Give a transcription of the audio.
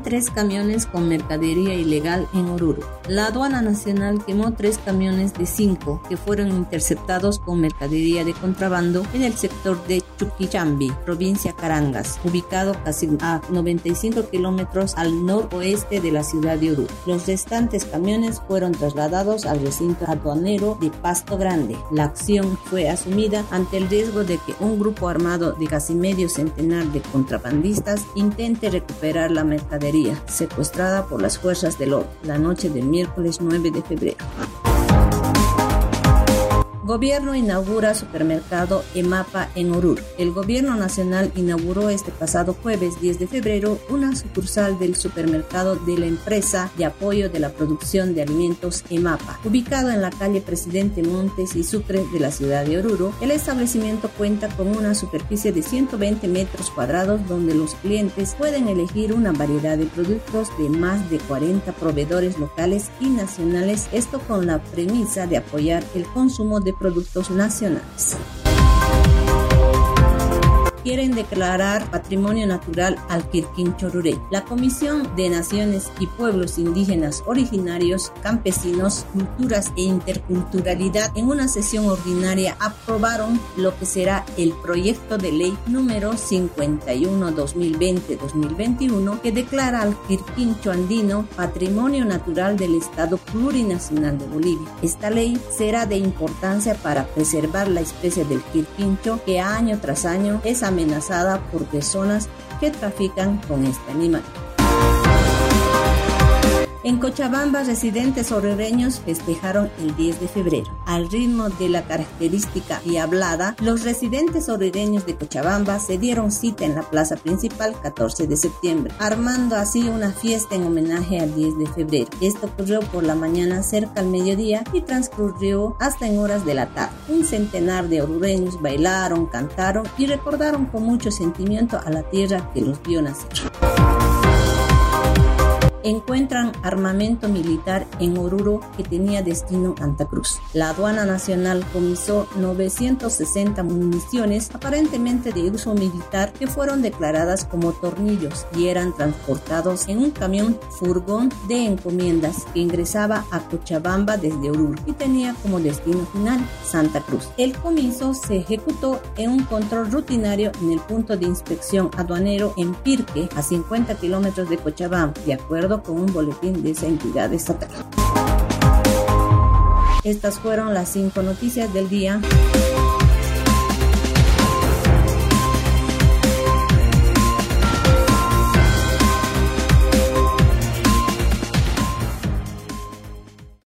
tres camiones con mercadería ilegal en Oruro. La aduana nacional quemó tres camiones de cinco que fueron interceptados con mercadería de contrabando en el sector de Chuquichambi, provincia Carangas, ubicado casi a 95 kilómetros al noroeste de la ciudad de Oruro. Los restantes camiones fueron trasladados al recinto aduanero de Pasto Grande. La acción fue asumida ante el riesgo de que un grupo armado de casi medio centenar de contrabandistas intente recuperar la mercadería secuestrada por las fuerzas del orden la noche del miércoles 9 de febrero. Gobierno inaugura supermercado EMAPA en Oruro. El Gobierno Nacional inauguró este pasado jueves 10 de febrero una sucursal del supermercado de la empresa de apoyo de la producción de alimentos EMAPA, ubicado en la calle Presidente Montes y Sucre de la ciudad de Oruro. El establecimiento cuenta con una superficie de 120 metros cuadrados donde los clientes pueden elegir una variedad de productos de más de 40 proveedores locales y nacionales, esto con la premisa de apoyar el consumo de productos nacionales quieren declarar patrimonio natural al Quirquinchoruré. La Comisión de Naciones y Pueblos Indígenas Originarios, Campesinos, Culturas e Interculturalidad en una sesión ordinaria aprobaron lo que será el proyecto de ley número 51-2020-2021 que declara al Quirquincho andino patrimonio natural del Estado plurinacional de Bolivia. Esta ley será de importancia para preservar la especie del Quirquincho que año tras año es amenazada por personas que trafican con este animal. En Cochabamba, residentes orereños festejaron el 10 de febrero. Al ritmo de la característica y hablada, los residentes orereños de Cochabamba se dieron cita en la plaza principal 14 de septiembre, armando así una fiesta en homenaje al 10 de febrero. Esto ocurrió por la mañana cerca al mediodía y transcurrió hasta en horas de la tarde. Un centenar de orureños bailaron, cantaron y recordaron con mucho sentimiento a la tierra que los vio nacer encuentran armamento militar en Oruro que tenía destino Santa Cruz. La aduana nacional comisó 960 municiones aparentemente de uso militar que fueron declaradas como tornillos y eran transportados en un camión furgón de encomiendas que ingresaba a Cochabamba desde Oruro y tenía como destino final Santa Cruz. El comiso se ejecutó en un control rutinario en el punto de inspección aduanero en Pirque, a 50 kilómetros de Cochabamba, de con un boletín de esa entidad estatal. Estas fueron las cinco noticias del día.